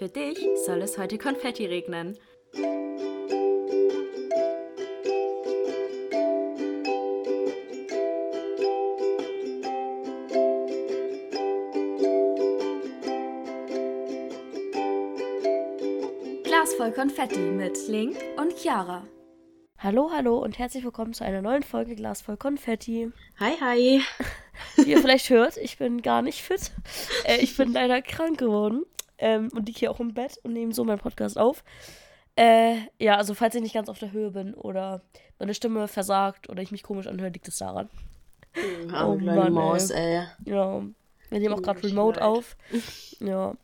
Für dich soll es heute Konfetti regnen. Glas voll Konfetti mit Link und Chiara. Hallo, hallo und herzlich willkommen zu einer neuen Folge Glas voll Konfetti. Hi, hi. Wie ihr vielleicht hört, ich bin gar nicht fit. Äh, ich bin leider krank geworden ähm, und liege hier auch im Bett und nehme so meinen Podcast auf. Äh, ja, also falls ich nicht ganz auf der Höhe bin oder meine Stimme versagt oder ich mich komisch anhöre, liegt es daran. Oh, Mann, Maus, ey. ey. Ja, wir nehmen auch gerade Remote leid. auf. Ja.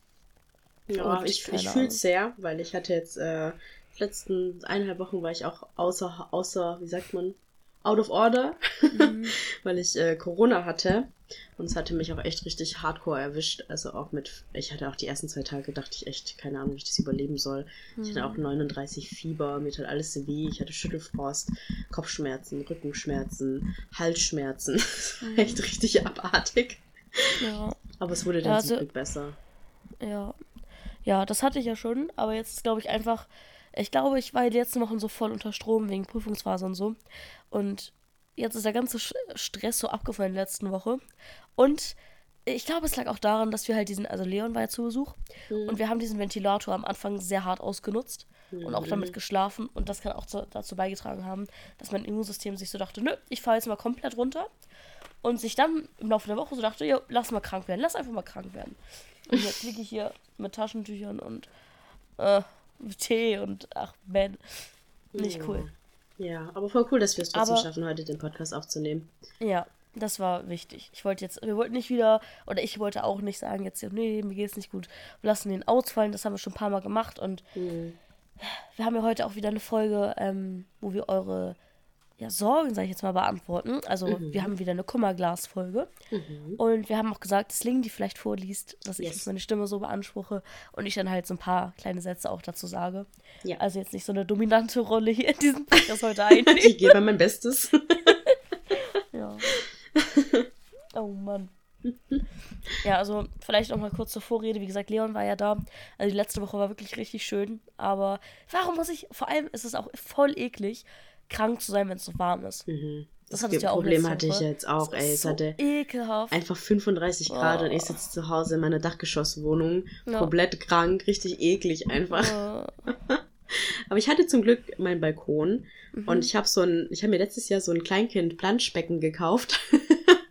Ja, Und ich, ich fühle es sehr, weil ich hatte jetzt, äh, die letzten eineinhalb Wochen war ich auch außer, außer, wie sagt man, out of order, Mhm. weil ich äh, Corona hatte. Und es hatte mich auch echt richtig hardcore erwischt. Also auch mit, ich hatte auch die ersten zwei Tage, dachte ich echt, keine Ahnung, wie ich das überleben soll. Ich hatte Mhm. auch 39 Fieber, mir tat alles weh, ich hatte Schüttelfrost, Kopfschmerzen, Rückenschmerzen, Halsschmerzen. Das war echt richtig abartig. ja. Aber es wurde dann Ja, zum also- Glück besser. Ja. Ja, das hatte ich ja schon, aber jetzt ist, glaube ich, einfach. Ich glaube, ich war die letzten Wochen so voll unter Strom wegen Prüfungsphase und so. Und jetzt ist der ganze Stress so abgefallen in der letzten Woche. Und ich glaube, es lag auch daran, dass wir halt diesen, also Leon war ja zu Besuch und wir haben diesen Ventilator am Anfang sehr hart ausgenutzt und auch damit geschlafen. Und das kann auch zu, dazu beigetragen haben, dass mein Immunsystem sich so dachte, nö, ich fahre jetzt mal komplett runter. Und sich dann im Laufe der Woche so dachte, ja, lass mal krank werden, lass einfach mal krank werden. Und jetzt liege ich hier mit Taschentüchern und äh, Tee und ach, man. Nicht cool. Ja, aber voll cool, dass wir es trotzdem Aber- schaffen, heute den Podcast aufzunehmen. Ja, das war wichtig. Ich wollte jetzt, wir wollten nicht wieder, oder ich wollte auch nicht sagen, jetzt, nee, mir geht's nicht gut. Wir lassen den ausfallen, das haben wir schon ein paar Mal gemacht und wir haben ja heute auch wieder eine Folge, ähm, wo wir eure ja, Sorgen, sag ich jetzt mal, beantworten. Also wir haben wieder eine Kummerglas-Folge. Und wir haben auch gesagt, dass Ling die vielleicht vorliest, dass ich Yes. jetzt meine Stimme so beanspruche und ich dann halt so ein paar kleine Sätze auch dazu sage. Ja. Also jetzt nicht so eine dominante Rolle hier in diesem Podcast heute einnehme. Ich gebe mein Bestes. Ja. Oh Mann. Ja, also vielleicht noch mal kurz zur Vorrede. Wie gesagt, Leon war ja da. Also die letzte Woche war wirklich richtig schön. Aber warum muss ich, vor allem ist es auch voll eklig, krank zu sein, wenn es so warm ist. Das, hattest du ja auch Problem hatte ich jetzt auch, Das ey. Es so hatte ekelhaft. einfach 35 Grad und ich Oh. sitze zu Hause in meiner Dachgeschosswohnung, Ja. komplett krank, richtig eklig einfach. Äh, Aber ich hatte zum Glück meinen Balkon Mhm. und ich habe so ein, ich habe mir letztes Jahr so ein Kleinkind-Planschbecken gekauft.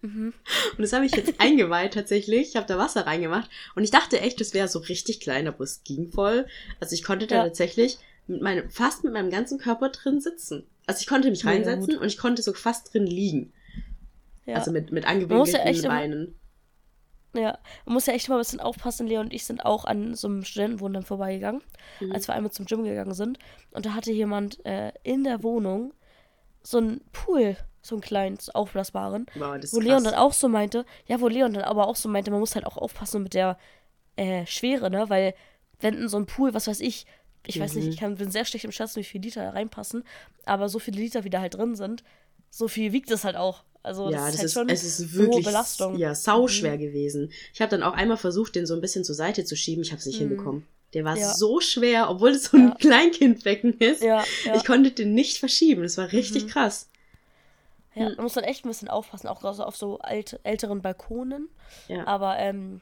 Mhm. Und das habe ich jetzt eingeweiht tatsächlich. Ich habe da Wasser reingemacht und ich dachte echt, das wäre so richtig klein, aber es ging voll. Also ich konnte da Ja. tatsächlich mit meinem, fast mit meinem ganzen Körper drin sitzen. Also ich konnte mich reinsetzen gut. und ich konnte so fast drin liegen. ja. Also mit, mit ja angewinkelten immer- Beinen. Ja, man muss ja echt mal ein bisschen aufpassen. Leon und ich sind auch an so einem Studentenwohnen dann vorbeigegangen, Mhm. als wir einmal zum Gym gegangen sind. Und da hatte jemand äh, in der Wohnung so einen Pool, so einen kleinen, so aufblasbaren, Wow, wo Leon krass. dann auch so meinte, ja, wo Leon dann aber auch so meinte, man muss halt auch aufpassen mit der äh, Schwere, ne? Weil wenn in so ein Pool, was weiß ich, ich weiß Mhm. nicht, ich kann, bin sehr schlecht im Schätzen, wie viele Liter da reinpassen, aber so viele Liter, wie da halt drin sind, so viel wiegt es halt auch. Also ja, das, das ist halt ist, schon es ist eine hohe wirklich Belastung. Mhm. ja, sau schwer gewesen. Ich habe dann auch einmal versucht, den so ein bisschen zur Seite zu schieben. Ich habe es nicht hinbekommen. Der war Mhm. Ja. so schwer, obwohl es so ein Ja. Kleinkindbecken ist. Ja, ja. Ich konnte den nicht verschieben. Das war richtig Mhm. krass. Ja, Hm. da muss man echt ein bisschen aufpassen, auch so auf so alt, älteren Balkonen. Ja. Aber ähm,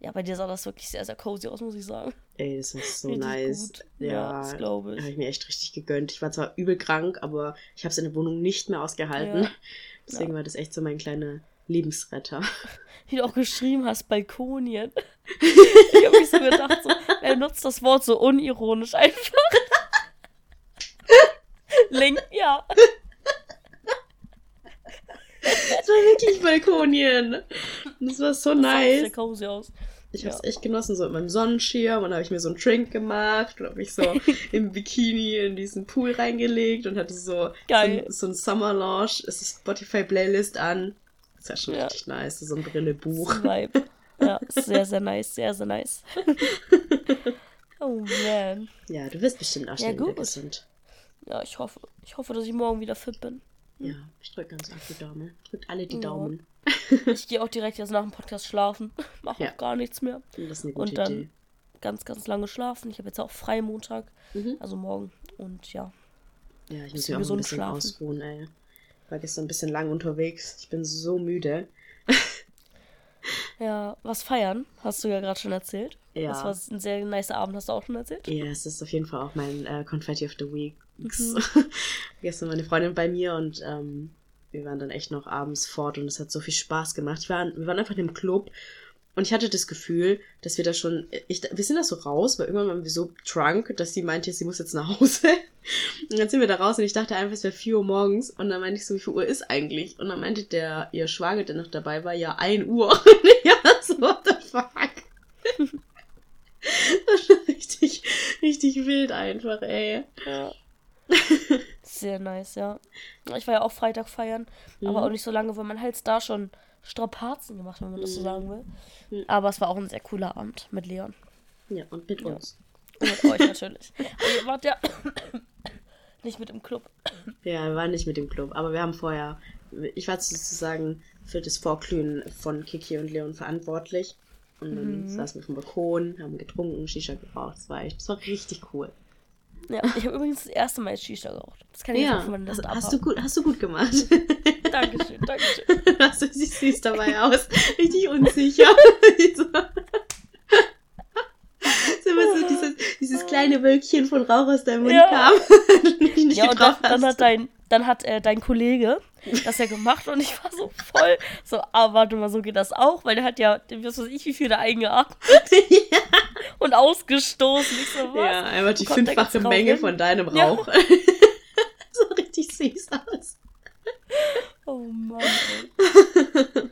ja, bei dir sah das wirklich sehr, sehr cozy aus, muss ich sagen. Ey, das war so Richtig nice. gut. Ja, Ja, das glaube ich. Habe ich mir echt richtig gegönnt. Ich war zwar übel krank, aber ich habe es in der Wohnung nicht mehr ausgehalten. Ja. Deswegen war das echt so mein kleiner Lebensretter. Wie du auch geschrieben hast, Balkonien. ich habe mich so gedacht, so, wer nutzt das Wort so unironisch einfach? Link, ja. Das war wirklich Balkonien. Das war so Das sah auch sehr nice. cozy aus. Ich habe es Ja. echt genossen, so mit meinem Sonnenschirm und habe ich mir so einen Drink gemacht und habe mich so im Bikini in diesen Pool reingelegt und hatte so, Geil. so, so ein Summer Lounge, ist die Spotify Playlist an. Das war schon Ja. richtig nice, so ein Brillebuch. Vibe. Ja, sehr, sehr nice, sehr, sehr nice. oh man. Ja, du wirst bestimmt auch Ja, schnell wieder gut. gesund. Ja, ich hoffe. Ich hoffe, dass ich morgen wieder fit bin. Ja, ich drücke ganz arg die Daumen. Drückt alle die Ja. Daumen. Ich gehe auch direkt jetzt nach dem Podcast schlafen. Mache Ja. auch gar nichts mehr. Und dann Idee. ganz, ganz lange schlafen. Ich habe jetzt auch frei Montag, Mhm. also morgen. Und ja. Ja, ich muss mich auch ein bisschen schlafen. ausruhen, ey. War gestern ein bisschen lang unterwegs. Ich bin so müde. Ja, was feiern, hast du ja gerade schon erzählt. Ja. Das war ein sehr nicer Abend, hast du auch schon erzählt. Ja, es ist auf jeden Fall auch mein äh, Confetti of the Weeks. Mhm. Gestern war eine Freundin bei mir und ähm, wir waren dann echt noch abends fort und es hat so viel Spaß gemacht. War, wir waren einfach in einem Club und ich hatte das Gefühl, dass wir da schon, ich, wir sind da so raus, weil irgendwann waren wir so drunk, dass sie meinte, sie muss jetzt nach Hause. Und dann sind wir da raus und ich dachte einfach, es wäre 4 Uhr morgens und dann meinte ich so, wie viel Uhr ist eigentlich? Und dann meinte der, ihr Schwager, der noch dabei war, ja 1 Uhr. Und ich war so, what the fuck? Das war richtig, richtig wild einfach, ey. Ja. Sehr nice, ja. Ich war ja auch Freitag feiern, aber Mhm. auch nicht so lange, weil man halt da schon Strapazen gemacht, wenn man das so Mhm. sagen will. Mhm. Aber es war auch ein sehr cooler Abend mit Leon. Ja, und mit Ja. uns. Und mit euch natürlich. Aber ihr wart ja nicht mit im Club. Ja, wir waren nicht mit dem Club, aber wir haben vorher, ich war sozusagen für das Vorglühen von Kiki und Leon verantwortlich. Und dann Mhm. saßen wir auf dem Balkon, haben getrunken, Shisha geraucht. Das war echt, das war richtig cool. Ja, ich habe übrigens das erste Mal Shisha geraucht. Das kann ich Ja, auch von hast, Liste hast du abhaken. gut, hast du gut gemacht. Dankeschön, Dankeschön. hast du siehst süß dabei aus. Richtig unsicher. so. so immer so dieses, dieses kleine Wölkchen von Rauch aus deinem Mund Ja. kam. Mich nicht Ja, und dann, dann hast. hat dein, dann hat äh, dein Kollege das ja gemacht und ich war so voll so, ah, warte mal, so geht das auch, weil der hat ja, was weiß ich, wie viel da eingeatmet ja. und ausgestoßen. Ich so, was? Ja, einfach die fünffache Menge hin? von deinem Ja. Rauch. so richtig süß aus. Oh Mann. Ey.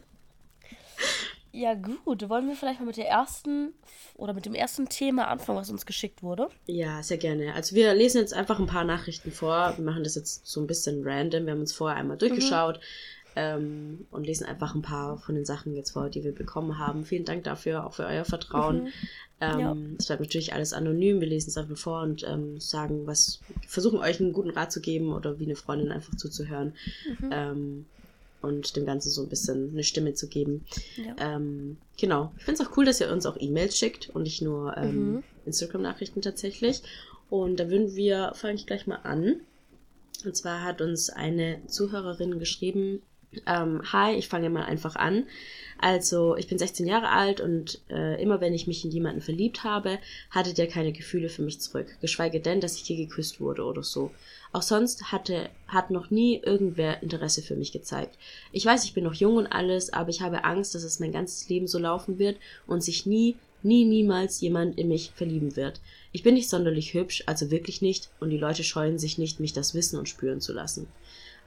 ja, gut. Wollen wir vielleicht mal mit der ersten oder mit dem ersten Thema anfangen, was uns geschickt wurde? Ja, sehr gerne. Also wir lesen jetzt einfach ein paar Nachrichten vor. Wir machen das jetzt so ein bisschen random. Wir haben uns vorher einmal durchgeschaut ähm, und lesen einfach ein paar von den Sachen jetzt vor, die wir bekommen haben. Vielen Dank dafür, auch für euer Vertrauen. Mhm. Ähm, Ja. Es bleibt natürlich alles anonym. Wir lesen es einfach vor und ähm, sagen, was, versuchen euch einen guten Rat zu geben oder wie eine Freundin einfach zuzuhören. Mhm. Und dem Ganzen so ein bisschen eine Stimme zu geben. Ja. Ähm, genau. Ich finde es auch cool, dass ihr uns auch E-Mails schickt und nicht nur ähm, Mhm. Instagram-Nachrichten tatsächlich. Und da würden wir, fange ich gleich mal an. Und zwar hat uns eine Zuhörerin geschrieben, ähm, hi, ich fange mal einfach an. Also, ich bin 16 Jahre alt und äh, immer wenn ich mich in jemanden verliebt habe, hatte der keine Gefühle für mich zurück. Geschweige denn, dass ich je geküsst wurde oder so. Auch sonst hatte, hat noch nie irgendwer Interesse für mich gezeigt. Ich weiß, ich bin noch jung und alles, aber ich habe Angst, dass es mein ganzes Leben so laufen wird und sich nie, nie, niemals jemand in mich verlieben wird. Ich bin nicht sonderlich hübsch, also wirklich nicht, und die Leute scheuen sich nicht, mich das wissen und spüren zu lassen.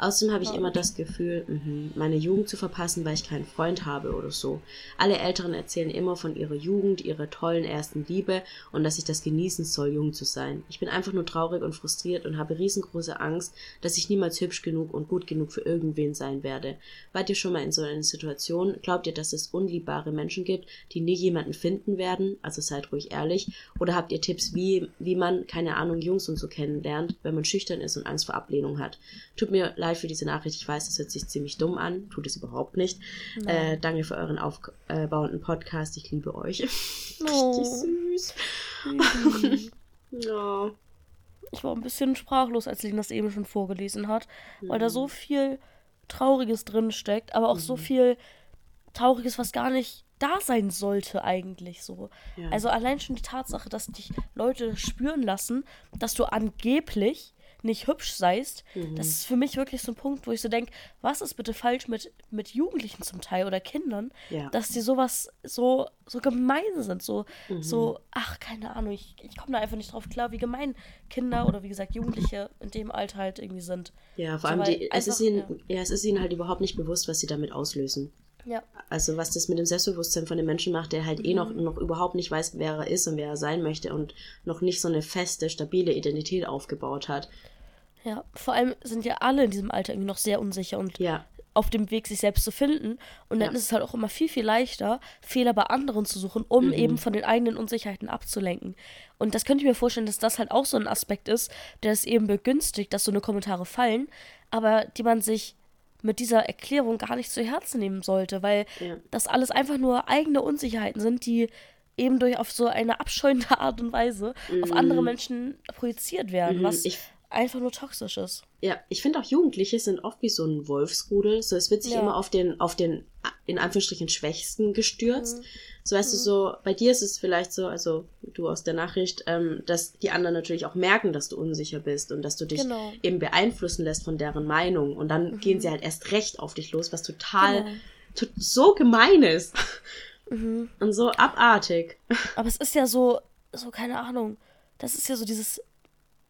Außerdem habe ich Ja. immer das Gefühl, mhm, meine Jugend zu verpassen, weil ich keinen Freund habe oder so. Alle Älteren erzählen immer von ihrer Jugend, ihrer tollen ersten Liebe und dass ich das genießen soll, jung zu sein. Ich bin einfach nur traurig und frustriert und habe riesengroße Angst, dass ich niemals hübsch genug und gut genug für irgendwen sein werde. Wart ihr schon mal in so einer Situation? Glaubt ihr, dass es unliebbare Menschen gibt, die nie jemanden finden werden? Also seid ruhig ehrlich. Oder habt ihr Tipps, wie, wie man, keine Ahnung, Jungs und so kennenlernt, wenn man schüchtern ist und Angst vor Ablehnung hat? Tut mir leid für diese Nachricht. Ich weiß, das hört sich ziemlich dumm an. Tut es überhaupt nicht. Äh, danke für euren aufbauenden Podcast. Ich liebe euch. Oh. Richtig süß. Ja. Ich war ein bisschen sprachlos, als Lena das eben schon vorgelesen hat, weil da so viel Trauriges drin steckt, aber auch so viel Trauriges, was gar nicht da sein sollte eigentlich so. Ja. Also allein schon die Tatsache, dass dich Leute spüren lassen, dass du angeblich nicht hübsch seist, Mhm. das ist für mich wirklich so ein Punkt, wo ich so denke, was ist bitte falsch mit, mit Jugendlichen zum Teil oder Kindern, Ja. dass die sowas so, so gemein sind, so, Mhm. so, ach, keine Ahnung, ich, ich komme da einfach nicht drauf klar, wie gemein Kinder oder wie gesagt Jugendliche in dem Alter halt irgendwie sind. Ja, vor So, allem, die, es, ist ihnen, ja. es ist ihnen halt überhaupt nicht bewusst, was sie damit auslösen. Ja, Also was das mit dem Selbstbewusstsein von dem Menschen macht, der halt eh noch, Mhm. noch überhaupt nicht weiß, wer er ist und wer er sein möchte und noch nicht so eine feste, stabile Identität aufgebaut hat. Ja. Vor allem sind ja alle in diesem Alter irgendwie noch sehr unsicher und Ja, auf dem Weg, sich selbst zu finden. Und dann Ja. ist es halt auch immer viel, viel leichter, Fehler bei anderen zu suchen, um Mhm. eben von den eigenen Unsicherheiten abzulenken. Und das könnte ich mir vorstellen, dass das halt auch so ein Aspekt ist, der es eben begünstigt, dass so eine Kommentare fallen, aber die man sich mit dieser Erklärung gar nicht zu Herzen nehmen sollte, weil Ja. das alles einfach nur eigene Unsicherheiten sind, die eben durch auf so eine abscheuende Art und Weise auf andere Menschen projiziert werden, Mhm, was ich- einfach nur toxisch ist. Ja, ich finde auch Jugendliche sind oft wie so ein Wolfsrudel. So, es wird sich Ja. immer auf den, auf den, in Anführungsstrichen, Schwächsten gestürzt. Mhm. So, weißt du, so, bei dir ist es vielleicht so, also du aus der Nachricht, ähm, dass die anderen natürlich auch merken, dass du unsicher bist und dass du dich Genau. eben beeinflussen lässt von deren Meinung. Und dann gehen sie halt erst recht auf dich los, was total, Genau. to so gemein ist. Mhm. Und so abartig. Aber es ist ja so, so, keine Ahnung, das ist ja so dieses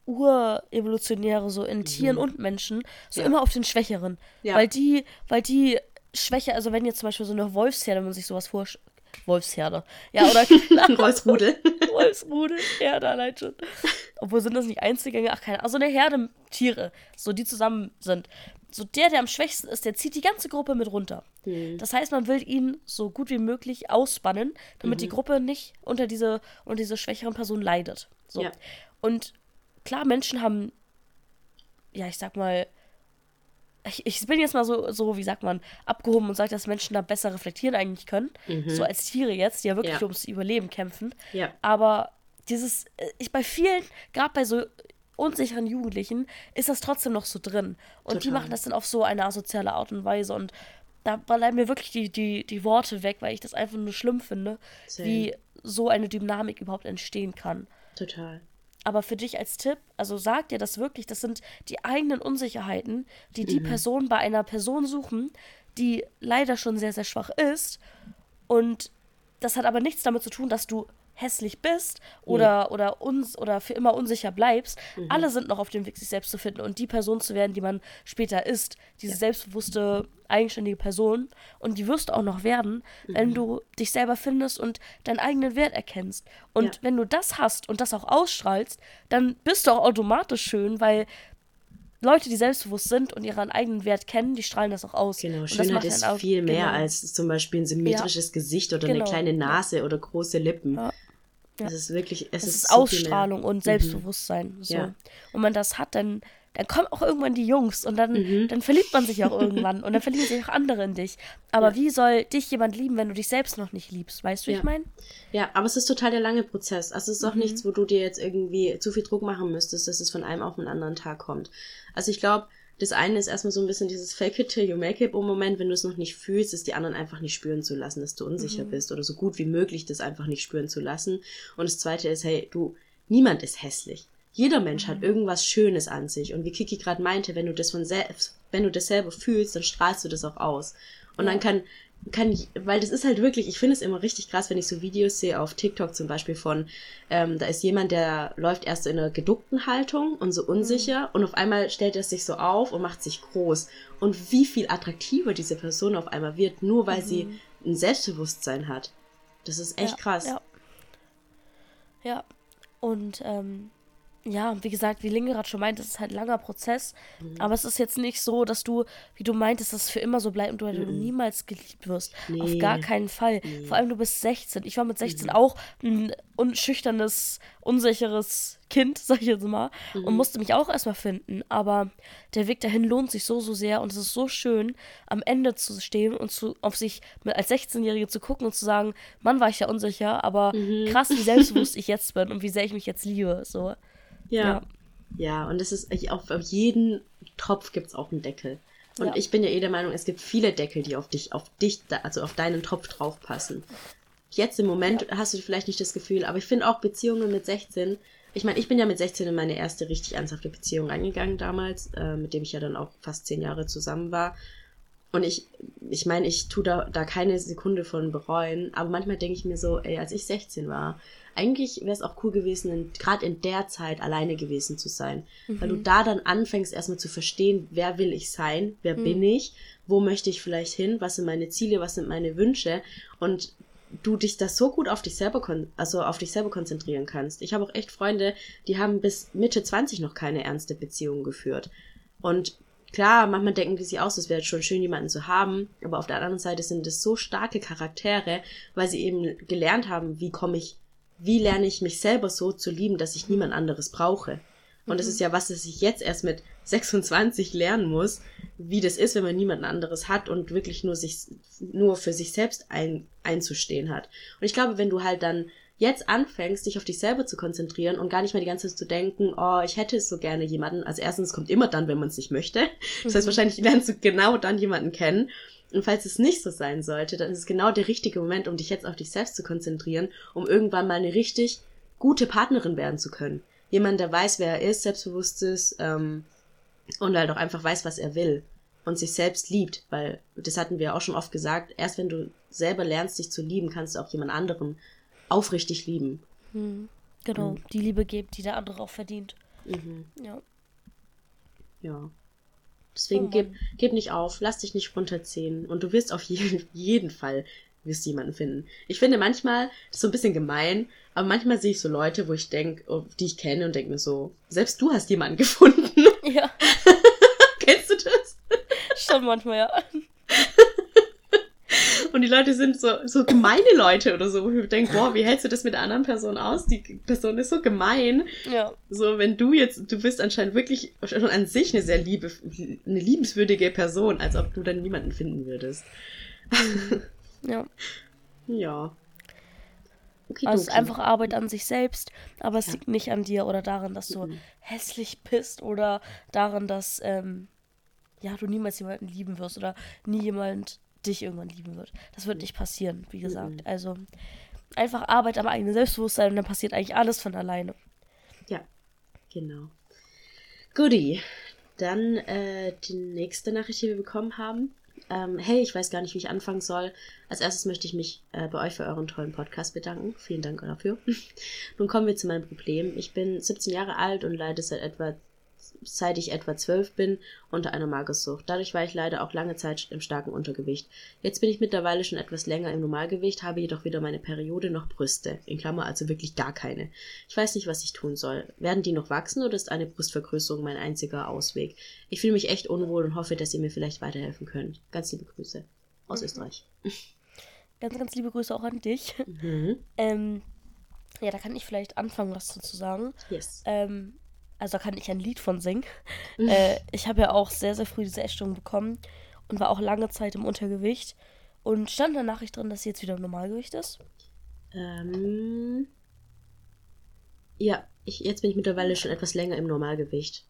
Urevolutionäre, so in Tieren und Menschen, so Ja. immer auf den Schwächeren. Ja. Weil die, weil die Schwäche, also wenn jetzt zum Beispiel so eine Wolfsherde, wenn man sich sowas vorstellt, Wolfsherde, ja, oder Wolfsrudel. Wolfsrudel, Herde allein schon. Obwohl sind das nicht Einzelgänger, ach keine Ahnung, also eine Herde Tiere, so die zusammen sind. So der, der am schwächsten ist, der zieht die ganze Gruppe mit runter. Hm. Das heißt, man will ihn so gut wie möglich ausbannen, damit Mhm. die Gruppe nicht unter diese, unter diese schwächeren Person leidet. So. Ja. Und klar, Menschen haben, ja, ich sag mal, ich, ich bin jetzt mal so, so, wie sagt man, abgehoben und sage, dass Menschen da besser reflektieren eigentlich können. So als Tiere jetzt, die ja wirklich Mhm. Ja. ums Überleben kämpfen. Ja. Aber dieses, äh, ich bei vielen, gerade bei so unsicheren Jugendlichen, ist das trotzdem noch so drin. Und die Total. machen das dann auf so eine asoziale Art und Weise. Und da bleiben mir wirklich die, die, die Worte weg, weil ich das einfach nur schlimm finde, Same. wie so eine Dynamik überhaupt entstehen kann. Total. Aber für dich als Tipp, also sag dir das wirklich, das sind die eigenen Unsicherheiten, die die Person bei einer Person suchen, die leider schon sehr, sehr schwach ist. Und das hat aber nichts damit zu tun, dass du hässlich bist oder, oder, uns, oder für immer unsicher bleibst. Alle sind noch auf dem Weg, sich selbst zu finden und die Person zu werden, die man später ist. Diese selbstbewusste, eigenständige Person. Und die wirst du auch noch werden, wenn du dich selber findest und deinen eigenen Wert erkennst. Und Ja. wenn du das hast und das auch ausstrahlst, dann bist du auch automatisch schön, weil Leute, die selbstbewusst sind und ihren eigenen Wert kennen, die strahlen das auch aus. Genau, Schönheit macht ist auch- viel mehr genau. als zum Beispiel ein symmetrisches Gesicht oder Genau, eine kleine ja. Nase oder große Lippen. Ja. Es ist wirklich, es Es ist, ist so. Mhm. Ausstrahlung und Selbstbewusstsein. So. Ja. Und wenn man das hat, dann, dann kommen auch irgendwann die Jungs und dann, Mhm. dann verliebt man sich auch irgendwann und dann verlieben sich auch andere in dich. Aber Ja. wie soll dich jemand lieben, wenn du dich selbst noch nicht liebst? Weißt du, wie Ja. ich meine? Ja, aber es ist total der lange Prozess. Also es ist auch Mhm. nichts, wo du dir jetzt irgendwie zu viel Druck machen müsstest, dass es von einem auf den anderen Tag kommt. Also ich glaube, das eine ist erstmal so ein bisschen dieses Fake it till you make it im Moment, wenn du es noch nicht fühlst, ist die anderen einfach nicht spüren zu lassen, dass du unsicher Mhm. bist oder so gut wie möglich das einfach nicht spüren zu lassen. Und das zweite ist, hey, du, niemand ist hässlich. Jeder Mensch Mhm. hat irgendwas Schönes an sich. Und wie Kiki gerade meinte, wenn du das von selbst, wenn du das selber fühlst, dann strahlst du das auch aus. Und Ja. dann kann, kann ich, weil das ist halt wirklich, ich finde es immer richtig krass, wenn ich so Videos sehe auf TikTok zum Beispiel von, ähm, da ist jemand, der läuft erst so in einer geduckten Haltung und so unsicher und auf einmal stellt er sich so auf und macht sich groß. Und wie viel attraktiver diese Person auf einmal wird, nur weil sie ein Selbstbewusstsein hat. Das ist echt ja, krass. Ja. ja. Und ähm, ja, wie gesagt, wie Linge gerade schon meint, es ist halt ein langer Prozess. Mhm. Aber es ist jetzt nicht so, dass du, wie du meintest, dass es für immer so bleibt und du, du niemals geliebt wirst. Auf Mhm. Nee. Mhm. gar keinen Fall. Vor allem du bist 16. Ich war mit 16 auch ein unschüchternes, unsicheres Kind, sag ich jetzt mal. Mhm. Und musste mich auch erstmal finden. Aber der Weg dahin lohnt sich so, so sehr. Und es ist so schön, am Ende zu stehen und zu, auf sich als 16-Jährige zu gucken und zu sagen, Mann, war ich ja unsicher, aber Mhm. krass, wie selbstbewusst ich jetzt bin und wie sehr ich mich jetzt liebe. So. Ja. Ja. Ja, und es ist auf, auf jeden Topf gibt's auch einen Deckel. Und Ja. ich bin ja eh der Meinung, es gibt viele Deckel, die auf dich, auf dich, also auf deinen Topf draufpassen. Jetzt im Moment hast du vielleicht nicht das Gefühl, aber ich finde auch Beziehungen mit 16, ich meine, ich bin ja mit 16 in meine erste richtig ernsthafte Beziehung reingegangen damals, äh, mit dem ich ja dann auch fast zehn Jahre zusammen war. Und ich, ich meine, ich tue da, da keine Sekunde von bereuen, aber manchmal denke ich mir so, ey, als ich 16 war, eigentlich wäre es auch cool gewesen, gerade in der Zeit alleine gewesen zu sein. Weil du da dann anfängst erstmal zu verstehen, wer will ich sein, wer bin ich, wo möchte ich vielleicht hin, was sind meine Ziele, was sind meine Wünsche und du dich da so gut auf dich selber also auf dich selber konzentrieren kannst. Ich habe auch echt Freunde, die haben bis Mitte 20 noch keine ernste Beziehung geführt. Und klar, manchmal denken die sich aus, es wäre schon schön, jemanden zu haben, aber auf der anderen Seite sind es so starke Charaktere, weil sie eben gelernt haben, wie komme ich, wie lerne ich mich selber so zu lieben, dass ich niemand anderes brauche. Und das ist ja was, das ich jetzt erst mit 26 lernen muss, wie das ist, wenn man niemanden anderes hat und wirklich nur sich, nur für sich selbst ein, einzustehen hat. Und ich glaube, wenn du halt dann jetzt anfängst, dich auf dich selber zu konzentrieren und gar nicht mehr die ganze Zeit zu denken, oh, ich hätte so gerne jemanden. Also erstens kommt immer dann, wenn man es nicht möchte. Das heißt, mhm. wahrscheinlich lernst du genau dann jemanden kennen. Und falls es nicht so sein sollte, dann ist es genau der richtige Moment, um dich jetzt auf dich selbst zu konzentrieren, um irgendwann mal eine richtig gute Partnerin werden zu können. Jemand, der weiß, wer er ist, selbstbewusst ist ähm, und halt auch einfach weiß, was er will und sich selbst liebt, weil das hatten wir auch schon oft gesagt, erst wenn du selber lernst, dich zu lieben, kannst du auch jemand anderen aufrichtig lieben. Hm, genau, mhm. die Liebe gibt, die der andere auch verdient. Mhm. Ja. Ja. Deswegen oh gib, gib nicht auf, lass dich nicht runterziehen und du wirst auf jeden, jeden Fall wirst jemanden finden. Ich finde manchmal, das ist so ein bisschen gemein, aber manchmal sehe ich so Leute, wo ich denke, die ich kenne und denke mir so, selbst du hast jemanden gefunden. Ja. Kennst du das? Schon manchmal, ja. Und die Leute sind so, so gemeine Leute oder so, wo ich denke, boah, wie hältst du das mit der anderen Person aus? Die Person ist so gemein. Ja. So, wenn du jetzt, du bist anscheinend wirklich schon an sich eine sehr liebe, eine liebenswürdige Person, als ob du dann niemanden finden würdest. Ja. Ja. Okay, also es ist einfach Arbeit an sich selbst, aber es ja. liegt nicht an dir oder daran, dass du mhm. hässlich bist oder daran, dass ähm, ja, du niemals jemanden lieben wirst oder nie jemand dich irgendwann lieben wird. Das wird nicht passieren, wie gesagt. Also einfach Arbeit am eigenen Selbstbewusstsein und dann passiert eigentlich alles von alleine. Ja, genau. Goodie. Dann äh, die nächste Nachricht, die wir bekommen haben. Ähm, hey, ich weiß gar nicht, wie ich anfangen soll. Als erstes möchte ich mich äh, bei euch für euren tollen Podcast bedanken. Vielen Dank dafür. Nun kommen wir zu meinem Problem. Ich bin 17 Jahre alt und leide seit etwa seit ich etwa zwölf bin, unter einer Magersucht. Dadurch war ich leider auch lange Zeit im starken Untergewicht. Jetzt bin ich mittlerweile schon etwas länger im Normalgewicht, habe jedoch weder meine Periode noch Brüste. In Klammer also wirklich gar keine. Ich weiß nicht, was ich tun soll. Werden die noch wachsen oder ist eine Brustvergrößerung mein einziger Ausweg? Ich fühle mich echt unwohl und hoffe, dass ihr mir vielleicht weiterhelfen könnt. Ganz liebe Grüße aus mhm. Österreich. Ganz, ganz liebe Grüße auch an dich. Mhm. Ähm, ja, da kann ich vielleicht anfangen, was zu sagen. Yes. Ähm, also da kann ich ein Lied von singen. Äh, ich habe ja auch sehr, sehr früh diese Essstörung bekommen und war auch lange Zeit im Untergewicht. Und stand in der Nachricht drin, dass sie jetzt wieder im Normalgewicht ist? Ähm. Ja, ich, jetzt bin ich mittlerweile schon etwas länger im Normalgewicht.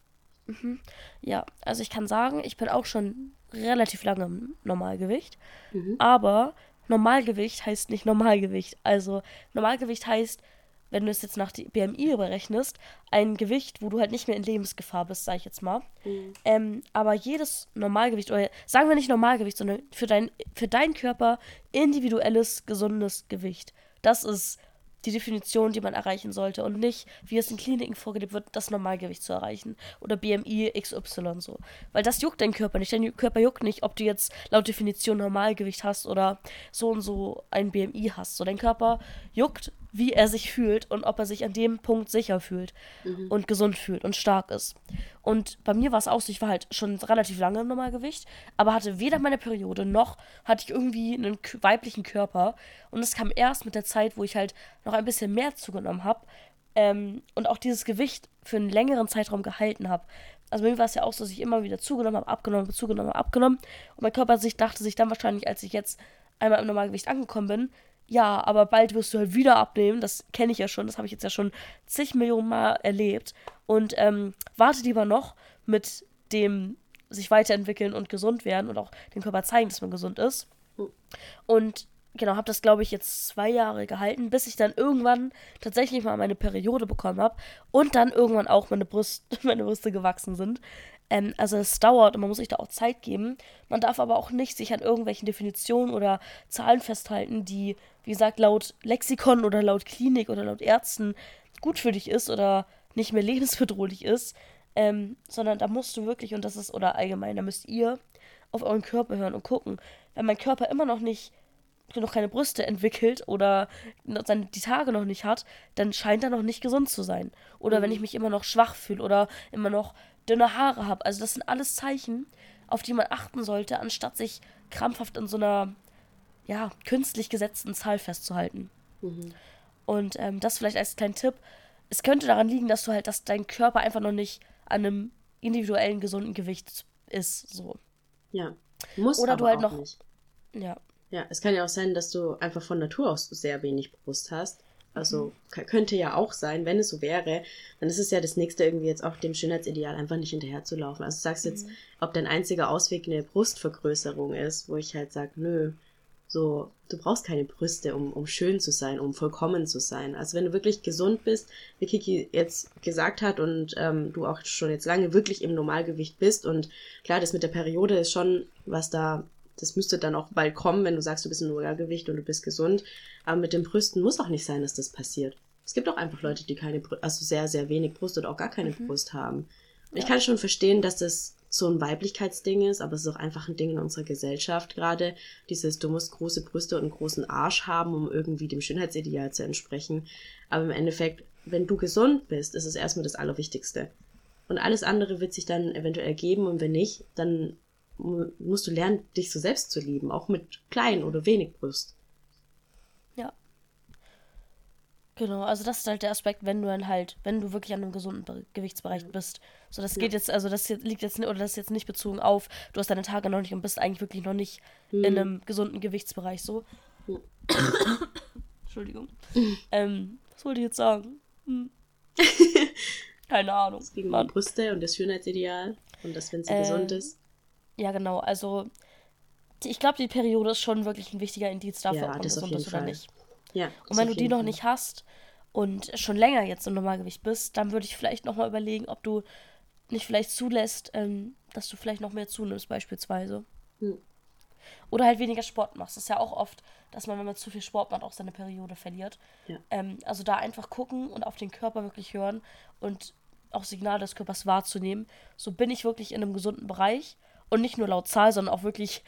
Mhm. Ja, also ich kann sagen, ich bin auch schon relativ lange im Normalgewicht. Mhm. Aber Normalgewicht heißt nicht Normalgewicht. Also Normalgewicht heißt, wenn du es jetzt nach BMI überrechnest, ein Gewicht, wo du halt nicht mehr in Lebensgefahr bist, sag ich jetzt mal. Mhm. Ähm, aber jedes Normalgewicht, oder sagen wir nicht Normalgewicht, sondern für, dein, für deinen Körper individuelles, gesundes Gewicht. Das ist die Definition, die man erreichen sollte und nicht, wie es in Kliniken vorgelebt wird, das Normalgewicht zu erreichen oder BMI XY so. Weil das juckt dein Körper nicht. Dein Körper juckt nicht, ob du jetzt laut Definition Normalgewicht hast oder so und so ein BMI hast. So dein Körper juckt, wie er sich fühlt und ob er sich an dem Punkt sicher fühlt mhm. und gesund fühlt und stark ist. Und bei mir war es auch so, ich war halt schon relativ lange im Normalgewicht, aber hatte weder meine Periode noch hatte ich irgendwie einen weiblichen Körper. Und es kam erst mit der Zeit, wo ich halt noch ein bisschen mehr zugenommen habe ähm, und auch dieses Gewicht für einen längeren Zeitraum gehalten habe. Also bei mir war es ja auch so, dass ich immer wieder zugenommen habe, abgenommen, zugenommen habe, abgenommen. Und mein Körper sich dachte sich dann wahrscheinlich, als ich jetzt einmal im Normalgewicht angekommen bin, ja, aber bald wirst du halt wieder abnehmen. Das kenne ich ja schon. Das habe ich jetzt ja schon zig Millionen Mal erlebt. Und ähm, warte lieber noch mit dem sich weiterentwickeln und gesund werden und auch dem Körper zeigen, dass man gesund ist. Und genau, habe das, glaube ich, jetzt zwei Jahre gehalten, bis ich dann irgendwann tatsächlich mal meine Periode bekommen habe und dann irgendwann auch meine, Brust, meine Brüste gewachsen sind. Ähm, also es dauert und man muss sich da auch Zeit geben. Man darf aber auch nicht sich an irgendwelchen Definitionen oder Zahlen festhalten, die, wie gesagt, laut Lexikon oder laut Klinik oder laut Ärzten gut für dich ist oder nicht mehr lebensbedrohlich ist. Ähm, sondern da musst du wirklich, und das ist, oder allgemein, da müsst ihr auf euren Körper hören und gucken. Wenn mein Körper immer noch nicht noch keine Brüste entwickelt oder die Tage noch nicht hat, dann scheint er noch nicht gesund zu sein. Oder mhm. wenn ich mich immer noch schwach fühle oder immer noch dünne Haare habe. Also das sind alles Zeichen, auf die man achten sollte, anstatt sich krampfhaft in so einer ja, künstlich gesetzten Zahl festzuhalten. Mhm. Und ähm, das vielleicht als kleinen Tipp. Es könnte daran liegen, dass du halt, dass dein Körper einfach noch nicht an einem individuellen gesunden Gewicht ist. So. Ja. Muss Oder du halt auch noch- nicht. Ja. Ja, es kann ja auch sein, dass du einfach von Natur aus sehr wenig Brust hast. Also Mhm. könnte ja auch sein, wenn es so wäre, dann ist es ja das nächste irgendwie jetzt auch dem Schönheitsideal einfach nicht hinterherzulaufen. Also du sagst jetzt, Mhm. ob dein einziger Ausweg eine Brustvergrößerung ist, wo ich halt sage, nö, so, du brauchst keine Brüste, um, um schön zu sein, um vollkommen zu sein. Also wenn du wirklich gesund bist, wie Kiki jetzt gesagt hat und ähm, du auch schon jetzt lange wirklich im Normalgewicht bist und klar, das mit der Periode ist schon was da, das müsste dann auch bald kommen, wenn du sagst, du bist im Normalgewicht und du bist gesund. Aber mit den Brüsten muss auch nicht sein, dass das passiert. Es gibt auch einfach Leute, die keine, also sehr, sehr wenig Brust oder auch gar keine Brust haben. Und Ich kann schon verstehen, dass das so ein Weiblichkeitsding ist, aber es ist auch einfach ein Ding in unserer Gesellschaft gerade. Dieses, du musst große Brüste und einen großen Arsch haben, um irgendwie dem Schönheitsideal zu entsprechen. Aber im Endeffekt, wenn du gesund bist, ist es erstmal das Allerwichtigste. Und alles andere wird sich dann eventuell geben und wenn nicht, dann musst du lernen, dich so selbst zu lieben, auch mit klein oder wenig Brust. Ja. Genau, also das ist halt der Aspekt, wenn du dann halt, wenn du wirklich an einem gesunden Be Gewichtsbereich bist. So, das geht jetzt, also das jetzt, liegt jetzt, oder das ist jetzt nicht bezogen auf, du hast deine Tage noch nicht und bist eigentlich wirklich noch nicht in einem gesunden Gewichtsbereich so. Hm. Entschuldigung. ähm, was wollte ich jetzt sagen? Hm. Keine Ahnung. Es ging um. Brüste und das Schönheitsideal und dass, wenn sie Ähm, gesund ist. Ja, genau. Also, ich glaube, die Periode ist schon wirklich ein wichtiger Indiz dafür, Ja, ob man gesund ist oder Fall. nicht. Ja, Und wenn du die noch Fall. nicht hast und schon länger jetzt im Normalgewicht bist, dann würde ich vielleicht nochmal überlegen, ob du nicht vielleicht zulässt, ähm, dass du vielleicht noch mehr zunimmst, beispielsweise. Hm. Oder halt weniger Sport machst. Das ist ja auch oft, dass man, wenn man zu viel Sport macht, auch seine Periode verliert. Ja. Ähm, also da einfach gucken und auf den Körper wirklich hören und auch Signale des Körpers wahrzunehmen. So bin ich wirklich in einem gesunden Bereich und nicht nur laut Zahl, sondern auch wirklich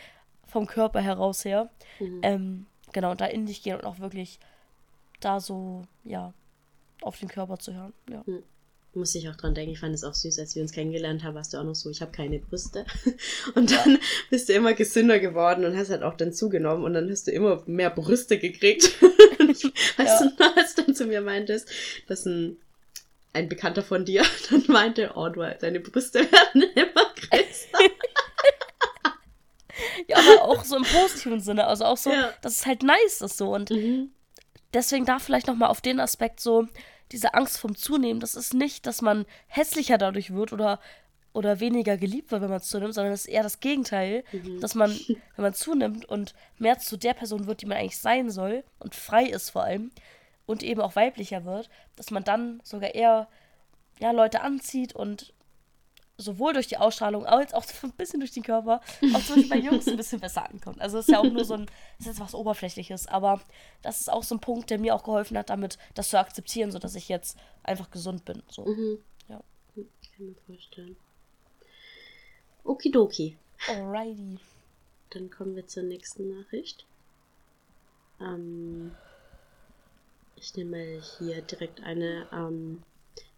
vom Körper heraus her. Mhm. Ähm, genau, und da in dich gehen und auch wirklich da so, ja, auf den Körper zu hören. Ja. Muss ich auch dran denken, ich fand es auch süß, als wir uns kennengelernt haben, warst du auch noch so, ich habe keine Brüste. Und dann bist du immer gesünder geworden und hast halt auch dann zugenommen und dann hast du immer mehr Brüste gekriegt. Weißt Ja. du als du dann zu mir meintest, dass ein, ein Bekannter von dir dann meinte, oh, du, deine Brüste werden immer größer. Aber auch so im positiven Sinne. Also auch so, Ja. dass es halt nice ist so. Und Mhm. deswegen da vielleicht nochmal auf den Aspekt so, diese Angst vom Zunehmen, das ist nicht, dass man hässlicher dadurch wird oder, oder weniger geliebt wird, wenn man zunimmt, sondern das ist eher das Gegenteil, dass man, wenn man zunimmt und mehr zu der Person wird, die man eigentlich sein soll und frei ist vor allem und eben auch weiblicher wird, dass man dann sogar eher ja, Leute anzieht und sowohl durch die Ausstrahlung als auch so ein bisschen durch den Körper, auch zum Beispiel bei Jungs ein bisschen besser ankommt. Also das ist ja auch nur so ein, das ist jetzt was Oberflächliches, aber das ist auch so ein Punkt, der mir auch geholfen hat, damit das zu akzeptieren, sodass ich jetzt einfach gesund bin. So. Mhm. Ja. Kann mir vorstellen. Okidoki. Alrighty. Dann kommen wir zur nächsten Nachricht. Ähm, ich nehme hier direkt eine. Ähm,